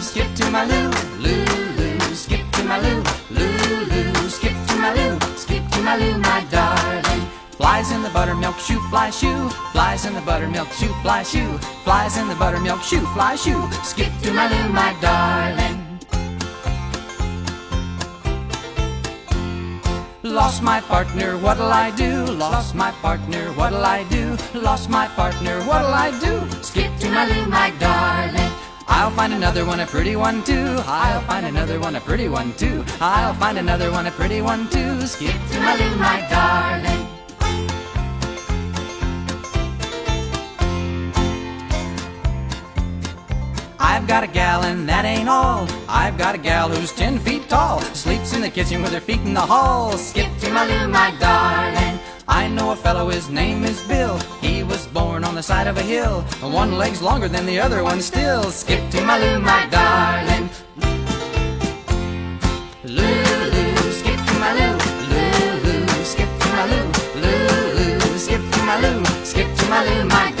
skip to my Lou, Lou, Lou, skip to my Lou, Lou, Lou, skip to my Lou, skip to my Lou, my darling. Flies in the buttermilk shoo, fly shoo. Flies in the buttermilk shoo, fly shoo. Flies in the buttermilk shoo, fly shoo. Skip to my Lou, my darling. Lost my partner, what'll I do? Lost my partner, what'll I do? Lost my partner, what'll I do? Skip to my Lou, my darling. I'll find another one, a pretty one too. I'll find another one, a pretty one too. I'll find another one, a pretty one too. Skip to my Lou, my darling. I've got a gal and that ain't all. I've got a gal who's ten feet tall. Sleeps in the kitchen with her feet in the hall. Skip to my Lou, my darling. I know a fellow, his name is Bill. He was born side of a hill. And one leg's longer than the other one still. Skip to my Lou, my darling. Lou, Lou, skip to my Lou. Lou, Lou, skip to my Lou. Lou, Lou, skip to my Lou. Skip to my Lou, my.